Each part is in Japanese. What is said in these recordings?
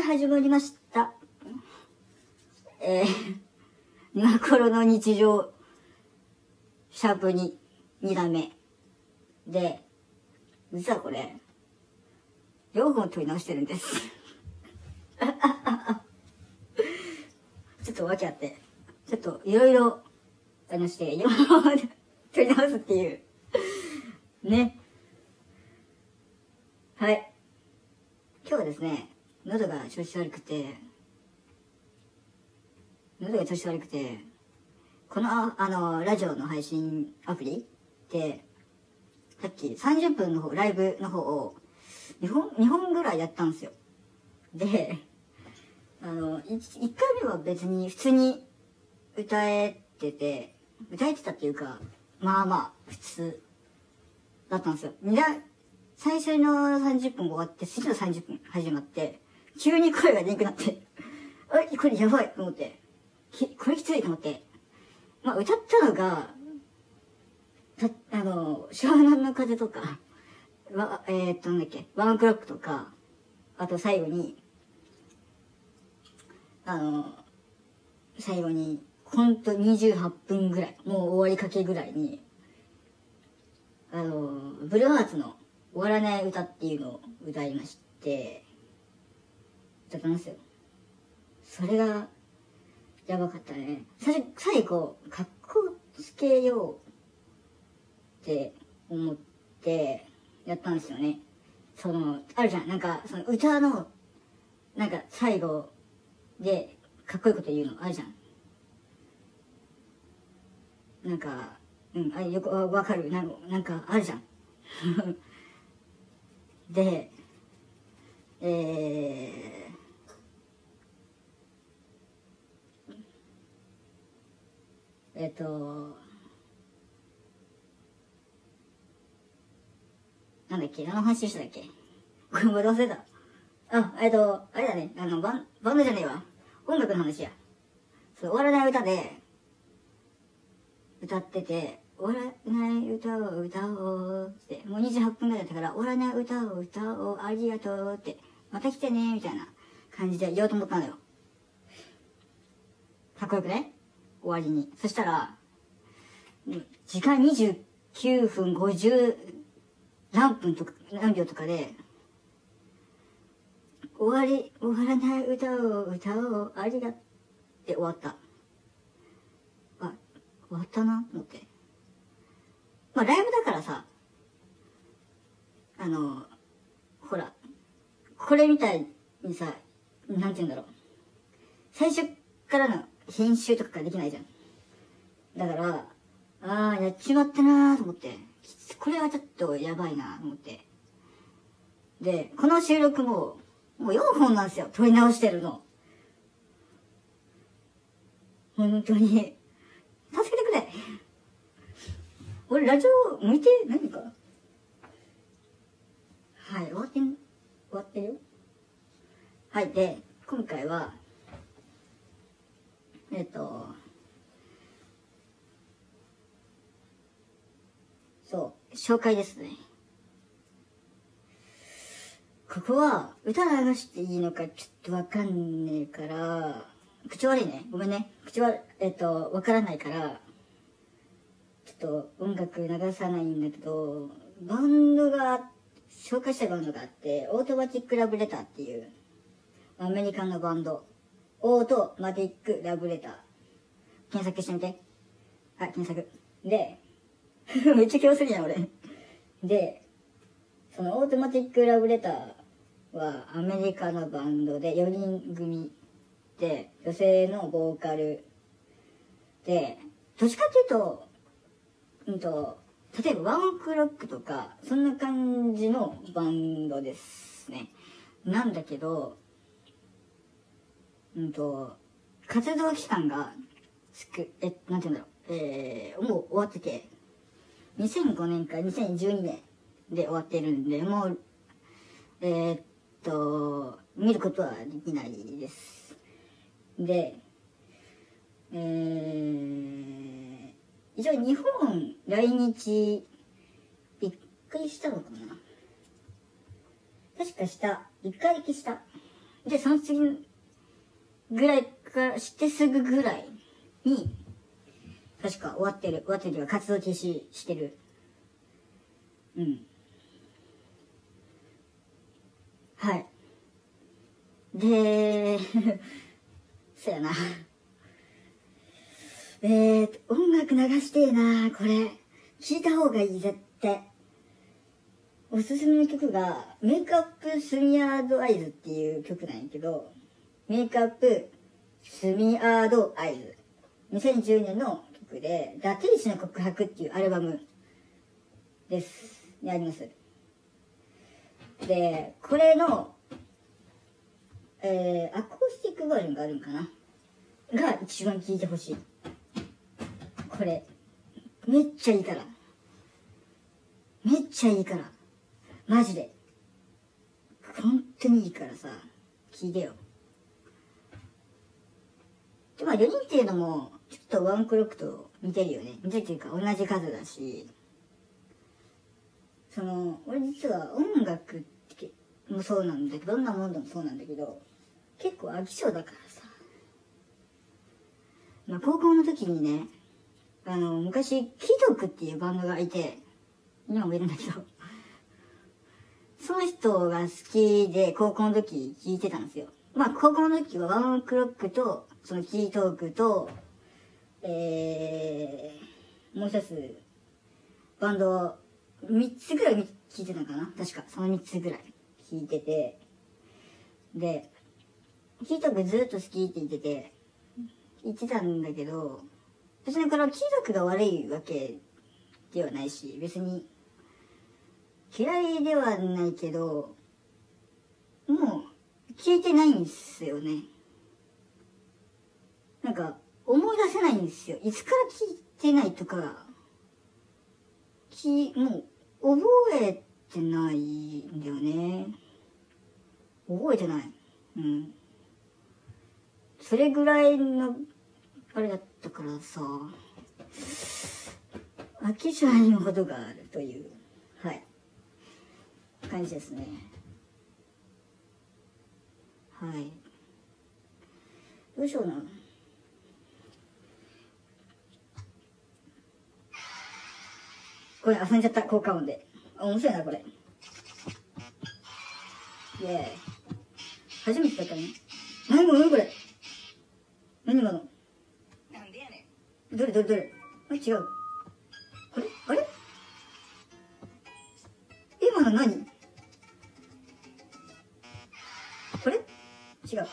はい、始まりました。えー、今頃の日常、シャープ2、2段目。で、実はこれ、4本取り直してるんです。ちょっと訳あって、ちょっといろいろ、あのして、4本取り直すっていう。ね。はい。今日はですね、喉が調子悪くて、喉が調子悪くて、この、ああの、ラジオの配信アプリで、さっき30分の方、ライブの方を、2本、2本ぐらいやったんですよ。で、あの、1, 回目は別に普通に歌えてて、歌えてたっていうか、まあまあ、普通だったんですよ。最初の30分終わって、次の30分始まって、急に声が出なくなって、あこれやばいと思って、これきついと思って、まあ歌ったのが、た、あの、湘南の風とか、わ、えー、っと、なんだっけ、ワンクロックとか、あと最後に、あの、最後に、ほんと28分ぐらい、もう終わりかけぐらいに、あの、ブルーハーツの終わらない歌っていうのを歌いまして、歌ったんですよ。それが、やばかったね。最初、最後、かっこつけようって思って、やったんですよね。その、あるじゃん。なんか、その歌の、なんか最後で、かっこいいこと言うのあるじゃん。なんか、うん、あよくわわかる。なん、なんかあるじゃん。で、えー、えっ、と、なんだっけ何の話したっけ？これも忘れた。あ、えっ、と、あれだね。あの、バン、バンドじゃねえわ。音楽の話や。そう、終わらない歌で、歌ってて、終わらない歌を歌おうって、もう28分ぐらいだったから、終わらない歌を歌おう、ありがとうって、また来てね、みたいな感じで言おうと思ったのよ。かっこよくなね終わりに。そしたら、時間29分50何分とか、何秒とかで、終わり、終わらない歌を歌おう、ありがって終わった。あ、終わったな、と思って。まあ、ライブだからさ、あの、ほら、これみたいにさ、なんて言うんだろう。最初からの編集とかができないじゃん。だから、ああ、やっちまったなーと思って、これはちょっとやばいなと思って。で、この収録も、もう4本なんですよ。撮り直してるの。本当に。助けてくれ。俺、ラジオ向いて何か？はい、終わってん、終わってるよ。はい、で、今回は、えっと、そう、紹介ですね。ここは歌流していいのかちょっとわかんねえから、口悪いね。ごめんね。口悪、えっと、わからないから、ちょっと音楽流さないんだけど、バンドが、紹介したバンドがあって、オートマティックラブレターっていう、アメリカのバンド、オートマティックラブレター。検索してみて。はい、検索。で、めっちゃ気をするやん、俺。で、そのオートマティックラブレターはアメリカのバンドで4人組で女性のボーカルで、どっちかっていうと、うんと、例えばワンクロックとか、そんな感じのバンドですね。なんだけど、うんと、活動期間がつく、え、なんて言うんだろう、えー、もう終わってて、2005年から2012年で終わってるんで、もう、えーっと、見ることはできないです。で、えー、一応日本来日、一回したのかな確かした。一回だけした。で、その次ぐらいからしてすぐぐらいに、確か終わってる、終わってるというか活動停止してる。うん。はい。で、そうやな。えーと、音楽流してえな、これ。聞いた方がいい、絶対。おすすめの曲が、メイクアップスミアードアイズっていう曲なんやけど、メイクアップスミアードアイズ。2010年の曲で、ダテイシの告白っていうアルバムです。にあります。で、これの、えー、アコースティックバージョンがあるんかな？が一番聴いてほしい。これ、めっちゃいいから。めっちゃいいから。マジで。本当にいいからさ、聞いてよ。で、まあ4人っていうのも、ちょっとワンクロックと似てるよね。似てるっていうか同じ数だし、その、俺実は音楽もそうなんだけど、どんなもんでもそうなんだけど、結構飽き性だからさ。まあ高校の時にね、あの、昔、貴族っていうバンドがいて、今もいるんだけど、その人が好きで高校の時聴いてたんですよ。まあ高校の時はワンクロックと、そのキートークと、えー、もう一つ、バンド、三つぐらい聴いてたかな？確か、その三つぐらい聴いてて、で、キートークずっと好きって言ってて、言ってたんだけど、別にこの貴族が悪いわけではないし、別に嫌いではないけど、もう聞いてないんですよね。なんか思い出せないんですよ。いつから聞いてないとか、き、もう覚えてないんだよね。覚えてない。うん。それぐらいの、あれだったからさ、飽き性にも程があるという、はい、感じですね。はい。どうしような。これ遊んじゃった、効果音で。あ面白いな、これ。イェーイ。初めてだったね。何も何これ。何今の？なんでやねどれどれどれあ、違う。あれ？あれ？今の何？違う。んんん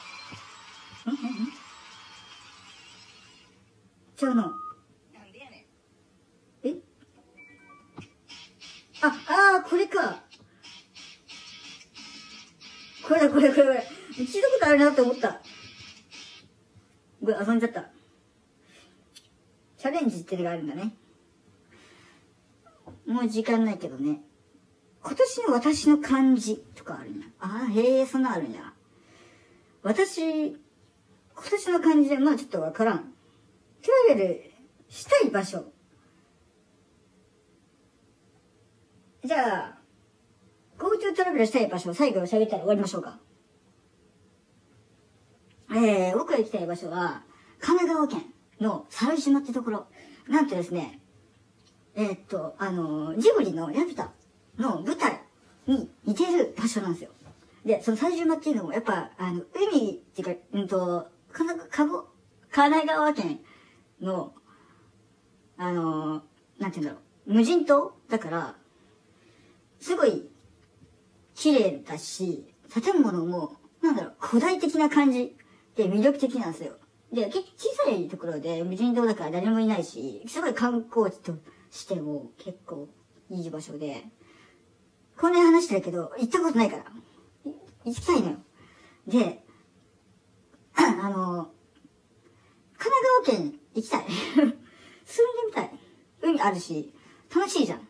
ちゃうな。んなんでやねえ？あ、あー、これか。これだ、これ、これ、これ。聞いたことあるなって思った。これ遊んじゃった。チャレンジってのがあるんだね。もう時間ないけどね。今年の私の漢字とかあるんや。ああ、へえ、そんなのあるんや。私、今年の漢字で、まあちょっとわからん。トラベルしたい場所。じゃあ、GoTo トラベルしたい場所を最後に喋ったら終わりましょうか。えー、僕が行きたい場所は、神奈川県の猿島ってところ。なんとですね、えーっと、あのジブリのラピュタの舞台に似てる場所なんですよ。で、その猿島っていうのも、やっぱ、あの、海っていうか、うんと、かな、かご、神奈川県の、あのなんて言うんだろう、無人島だから、すごい、綺麗だし、建物も、なんだろう、古代的な感じで魅力的なんですよ。で、結構小さいところで無人島だから誰もいないし、すごい観光地としても結構いい場所で、こんなに話してるけど、行ったことないから、行きたいのよ。で、あの、神奈川県行きたい。住んでみたい。海あるし、楽しいじゃん。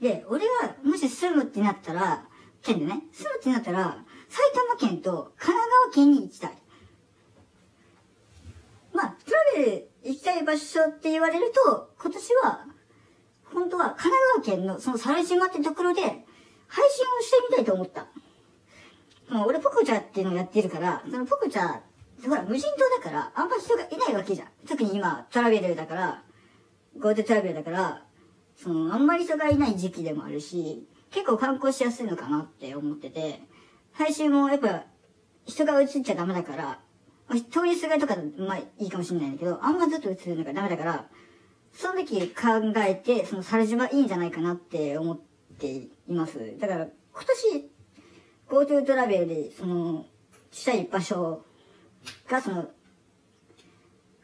で、俺がもし住むってなったら、県でね、住むってなったら、埼玉県と神奈川県に行きたい。まあ、トラベル行きたい場所って言われると、今年は、本当は神奈川県のその猿島ってところで、配信をしてみたいと思った。まあ俺ポコチャっていうのをやってるから、そのポコチャ、ほら無人島だから、あんま人がいないわけじゃん。特に今、トラベルだから、GoTo トラベルだから、その、あんまり人がいない時期でもあるし、結構観光しやすいのかなって思ってて、配信もやっぱ、人が映っちゃダメだから、通りすがりとか、まあいいかもしれないんだけど、あんまずっと映るのがダメだから、その時考えて、その猿島いいんじゃないかなって思っています。だから、今年、GoTo トラベルで、その、したい場所が、その、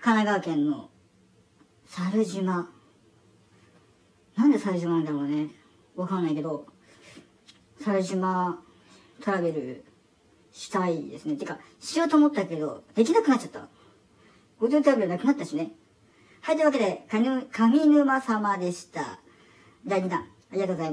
神奈川県の猿島。なんで猿島なんだろうね。わかんないけど、猿島トラベルしたいですね。てか、しようと思ったけど、できなくなっちゃった。GoTo トラベルなくなったしね。はい、というわけで、かぬ上沼様でした。第2弾、ありがとうございます。